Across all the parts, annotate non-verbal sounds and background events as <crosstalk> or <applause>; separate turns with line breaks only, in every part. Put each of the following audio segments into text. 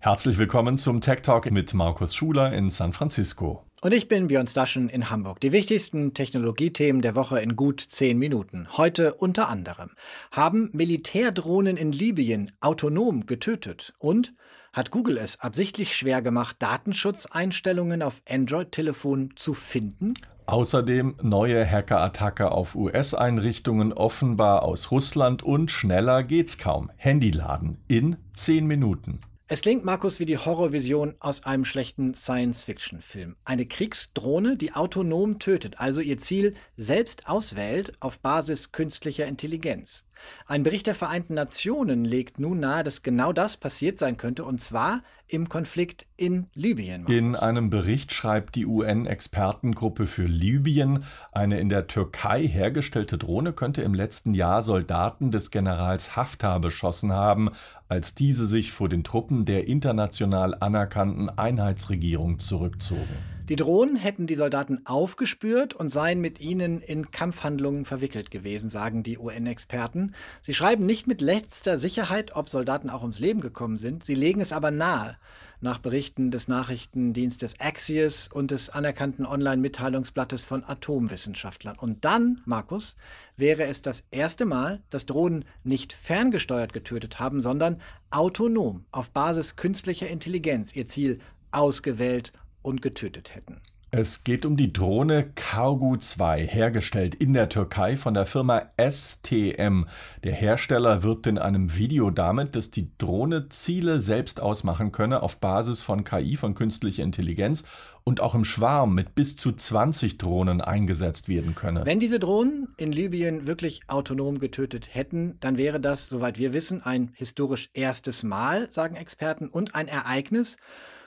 Herzlich willkommen zum Tech Talk mit Markus Schuler in San Francisco.
Und ich bin Björn Staschen in Hamburg. Die wichtigsten Technologiethemen der Woche in gut zehn Minuten. Heute unter anderem. Haben Militärdrohnen in Libyen autonom getötet? Und hat Google es absichtlich schwer gemacht, Datenschutzeinstellungen auf Android-Telefonen zu finden?
Außerdem neue Hackerattacke auf US-Einrichtungen offenbar aus Russland und schneller geht's kaum. Handyladen in zehn Minuten.
Es klingt, Markus, wie die Horrorvision aus einem schlechten Science-Fiction-Film. Eine Kriegsdrohne, die autonom tötet, also ihr Ziel selbst auswählt auf Basis künstlicher Intelligenz. Ein Bericht der Vereinten Nationen legt nun nahe, dass genau das passiert sein könnte, und zwar im Konflikt in Libyen.
Markus. In einem Bericht schreibt die UN-Expertengruppe für Libyen, eine in der Türkei hergestellte Drohne könnte im letzten Jahr Soldaten des Generals Haftar beschossen haben, als diese sich vor den Truppen der international anerkannten Einheitsregierung zurückzogen.
Die Drohnen hätten die Soldaten aufgespürt und seien mit ihnen in Kampfhandlungen verwickelt gewesen, sagen die UN-Experten. Sie schreiben nicht mit letzter Sicherheit, ob Soldaten auch ums Leben gekommen sind, sie legen es aber nahe, nach Berichten des Nachrichtendienstes Axios und des anerkannten Online-Mitteilungsblattes von Atomwissenschaftlern. Und dann, Markus, wäre es das erste Mal, dass Drohnen nicht ferngesteuert getötet haben, sondern autonom auf Basis künstlicher Intelligenz ihr Ziel ausgewählt und getötet hätten.
Es geht um die Drohne Cargo 2, hergestellt in der Türkei von der Firma STM. Der Hersteller wirbt in einem Video damit, dass die Drohne Ziele selbst ausmachen könne auf Basis von KI, von künstlicher Intelligenz und auch im Schwarm mit bis zu 20 Drohnen eingesetzt werden könne.
Wenn diese Drohnen in Libyen wirklich autonom getötet hätten, dann wäre das, soweit wir wissen, ein historisch erstes Mal, sagen Experten, und ein Ereignis,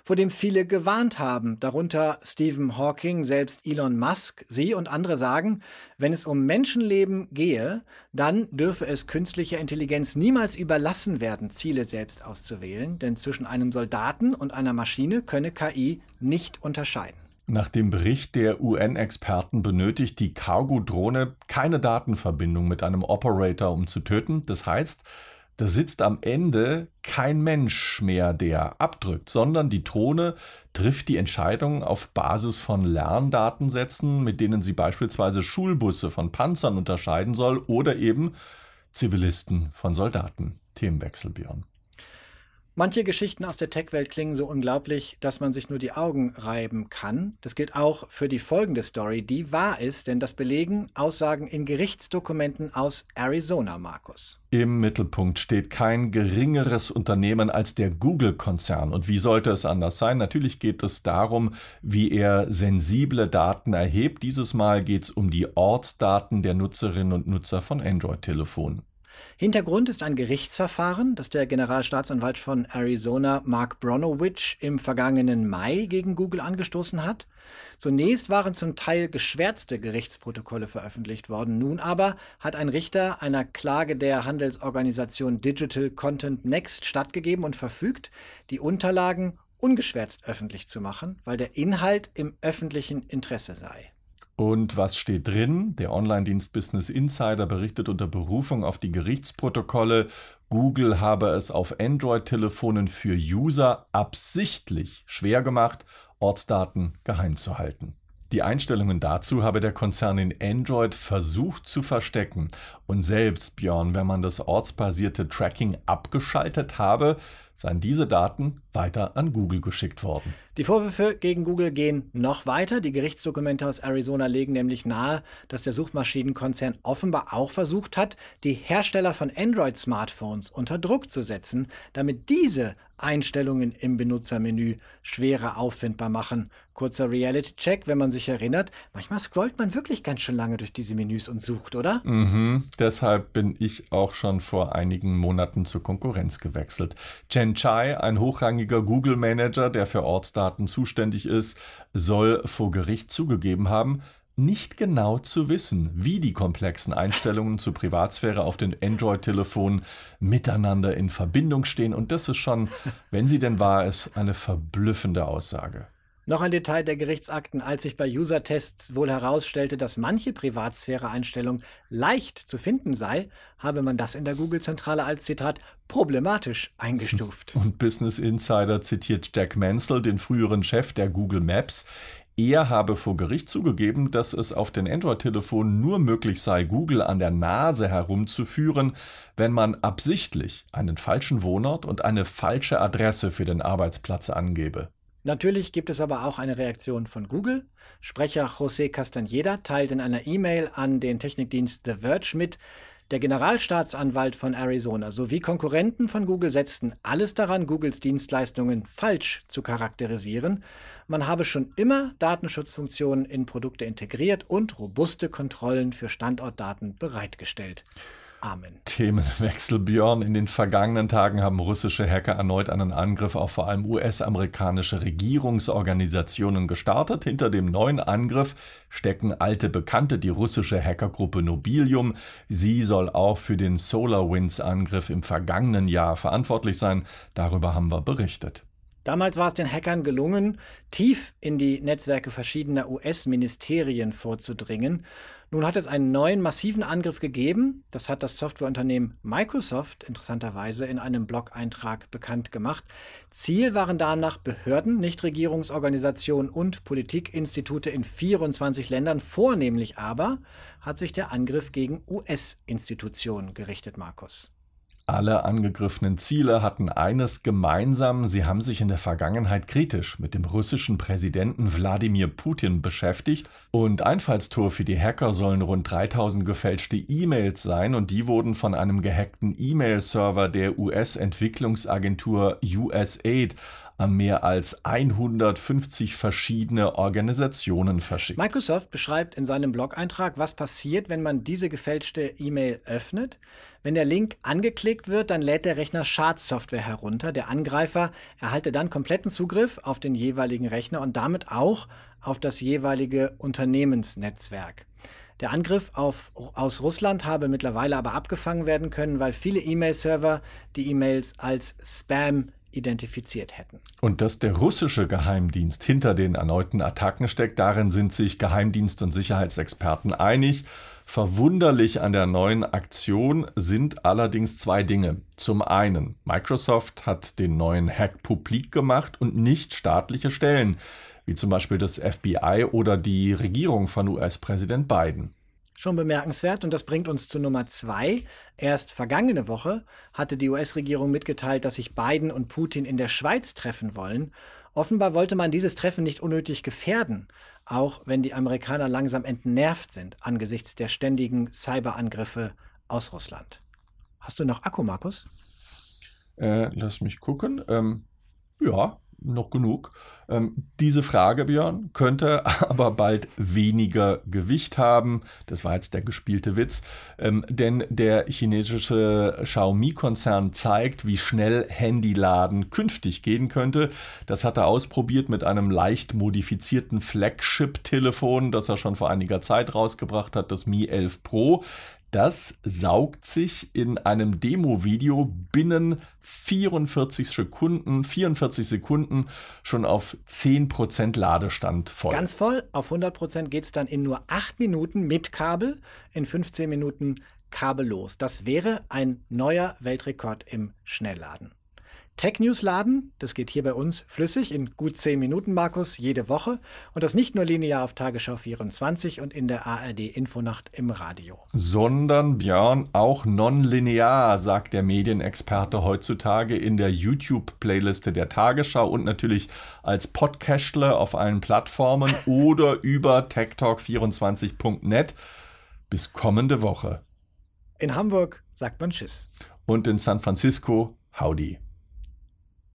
vor dem viele gewarnt haben, darunter Stephen Hawking, selbst Elon Musk. Sie und andere sagen, wenn es um Menschenleben gehe, dann dürfe es künstlicher Intelligenz niemals überlassen werden, Ziele selbst auszuwählen, denn zwischen einem Soldaten und einer Maschine könne KI nicht unterscheiden.
Nach dem Bericht der UN-Experten benötigt die Cargo-Drohne keine Datenverbindung mit einem Operator, um zu töten. Das heißt, da sitzt am Ende kein Mensch mehr, der abdrückt, sondern die Drohne trifft die Entscheidung auf Basis von Lerndatensätzen, mit denen sie beispielsweise Schulbusse von Panzern unterscheiden soll oder eben Zivilisten von Soldaten. Themenwechsel, Björn.
Manche Geschichten aus der Tech-Welt klingen so unglaublich, dass man sich nur die Augen reiben kann. Das gilt auch für die folgende Story, die wahr ist, denn das belegen Aussagen in Gerichtsdokumenten aus Arizona, Markus.
Im Mittelpunkt steht kein geringeres Unternehmen als der Google-Konzern. Und wie sollte es anders sein? Natürlich geht es darum, wie er sensible Daten erhebt. Dieses Mal geht es um die Ortsdaten der Nutzerinnen und Nutzer von Android-Telefonen.
Hintergrund ist ein Gerichtsverfahren, das der Generalstaatsanwalt von Arizona Mark Bronowich im vergangenen Mai gegen Google angestoßen hat. Zunächst waren zum Teil geschwärzte Gerichtsprotokolle veröffentlicht worden. Nun aber hat ein Richter einer Klage der Handelsorganisation Digital Content Next stattgegeben und verfügt, die Unterlagen ungeschwärzt öffentlich zu machen, weil der Inhalt im öffentlichen Interesse sei.
Und was steht drin? Der Online-Dienst Business Insider berichtet unter Berufung auf die Gerichtsprotokolle, Google habe es auf Android-Telefonen für User absichtlich schwer gemacht, Ortsdaten geheim zu halten. Die Einstellungen dazu habe der Konzern in Android versucht zu verstecken. Und selbst, Björn, wenn man das ortsbasierte Tracking abgeschaltet habe, seien diese Daten weiter an Google geschickt worden.
Die Vorwürfe gegen Google gehen noch weiter. Die Gerichtsdokumente aus Arizona legen nämlich nahe, dass der Suchmaschinenkonzern offenbar auch versucht hat, die Hersteller von Android-Smartphones unter Druck zu setzen, damit diese Einstellungen im Benutzermenü schwerer auffindbar machen. Kurzer Reality-Check, wenn man sich erinnert, manchmal scrollt man wirklich ganz schön lange durch diese Menüs und sucht, oder?
Mhm, deshalb bin ich auch schon vor einigen Monaten zur Konkurrenz gewechselt. Chen Chai, ein hochrangiger Google-Manager, der für Ortsdaten zuständig ist, soll vor Gericht zugegeben haben, nicht genau zu wissen, wie die komplexen Einstellungen zur Privatsphäre auf den Android-Telefonen miteinander in Verbindung stehen. Und das ist schon, wenn sie denn wahr ist, eine verblüffende Aussage.
Noch ein Detail der Gerichtsakten, als sich bei User-Tests wohl herausstellte, dass manche Privatsphäre-Einstellung leicht zu finden sei, habe man das in der Google-Zentrale als Zitat problematisch eingestuft. <laughs>
Und Business Insider zitiert Jack Mansell, den früheren Chef der Google Maps. Er habe vor Gericht zugegeben, dass es auf den Android-Telefonen nur möglich sei, Google an der Nase herumzuführen, wenn man absichtlich einen falschen Wohnort und eine falsche Adresse für den Arbeitsplatz angebe.
Natürlich gibt es aber auch eine Reaktion von Google. Sprecher José Castañeda teilt in einer E-Mail an den Technikdienst The Verge mit, der Generalstaatsanwalt von Arizona sowie Konkurrenten von Google setzten alles daran, Googles Dienstleistungen falsch zu charakterisieren. Man habe schon immer Datenschutzfunktionen in Produkte integriert und robuste Kontrollen für Standortdaten bereitgestellt. Amen.
Themenwechsel, Björn. In den vergangenen Tagen haben russische Hacker erneut einen Angriff auf vor allem US-amerikanische Regierungsorganisationen gestartet. Hinter dem neuen Angriff stecken alte Bekannte, die russische Hackergruppe Nobilium. Sie soll auch für den SolarWinds-Angriff im vergangenen Jahr verantwortlich sein. Darüber haben wir berichtet.
Damals war es den Hackern gelungen, tief in die Netzwerke verschiedener US-Ministerien vorzudringen. Nun hat es einen neuen massiven Angriff gegeben. Das hat das Softwareunternehmen Microsoft interessanterweise in einem Blog-Eintrag bekannt gemacht. Ziel waren danach Behörden, Nichtregierungsorganisationen und Politikinstitute in 24 Ländern. Vornehmlich aber hat sich der Angriff gegen US-Institutionen gerichtet, Markus.
Alle angegriffenen Ziele hatten eines gemeinsam, sie haben sich in der Vergangenheit kritisch mit dem russischen Präsidenten Wladimir Putin beschäftigt. Und Einfallstor für die Hacker sollen rund 3000 gefälschte E-Mails sein. Und die wurden von einem gehackten E-Mail-Server der US-Entwicklungsagentur USAID an mehr als 150 verschiedene Organisationen verschickt.
Microsoft beschreibt in seinem Blog-Eintrag, was passiert, wenn man diese gefälschte E-Mail öffnet. Wenn der Link angeklickt wird, dann lädt der Rechner Schadsoftware herunter. Der Angreifer erhalte dann kompletten Zugriff auf den jeweiligen Rechner und damit auch auf das jeweilige Unternehmensnetzwerk. Der Angriff auf, aus Russland habe mittlerweile aber abgefangen werden können, weil viele E-Mail-Server die E-Mails als Spam identifiziert hätten.
Und dass der russische Geheimdienst hinter den erneuten Attacken steckt, darin sind sich Geheimdienst und Sicherheitsexperten einig. Verwunderlich an der neuen Aktion sind allerdings zwei Dinge. Zum einen, Microsoft hat den neuen Hack publik gemacht und nicht staatliche Stellen, wie zum Beispiel das FBI oder die Regierung von US-Präsident Biden.
Schon bemerkenswert und das bringt uns zu Nummer zwei. Erst vergangene Woche hatte die US-Regierung mitgeteilt, dass sich Biden und Putin in der Schweiz treffen wollen. Offenbar wollte man dieses Treffen nicht unnötig gefährden, auch wenn die Amerikaner langsam entnervt sind angesichts der ständigen Cyberangriffe aus Russland. Hast du noch Akku, Markus?
Äh, lass mich gucken. Ähm, ja, noch genug. Ähm, diese Frage, Björn, könnte <laughs> aber bald weniger Gewicht haben. Das war jetzt der gespielte Witz. Ähm, denn der chinesische Xiaomi-Konzern zeigt, wie schnell Handyladen künftig gehen könnte. Das hat er ausprobiert mit einem leicht modifizierten Flagship-Telefon, das er schon vor einiger Zeit rausgebracht hat, das Mi 11 Pro. Das saugt sich in einem Demo-Video binnen 44 Sekunden, 44 Sekunden schon auf 10% Ladestand voll.
Ganz voll, auf 100% geht es dann in nur 8 Minuten mit Kabel, in 15 Minuten kabellos. Das wäre ein neuer Weltrekord im Schnellladen. Tech News laden, das geht hier bei uns flüssig in gut 10 Minuten, Markus, jede Woche. Und das nicht nur linear auf Tagesschau 24 und in der ARD Infonacht im Radio.
Sondern, Björn, auch nonlinear, sagt der Medienexperte heutzutage in der YouTube-Playliste der Tagesschau und natürlich als Podcastler auf allen Plattformen <laughs> oder über techtalk24.net. Bis kommende Woche.
In Hamburg sagt man Tschüss.
Und in San Francisco, Howdy.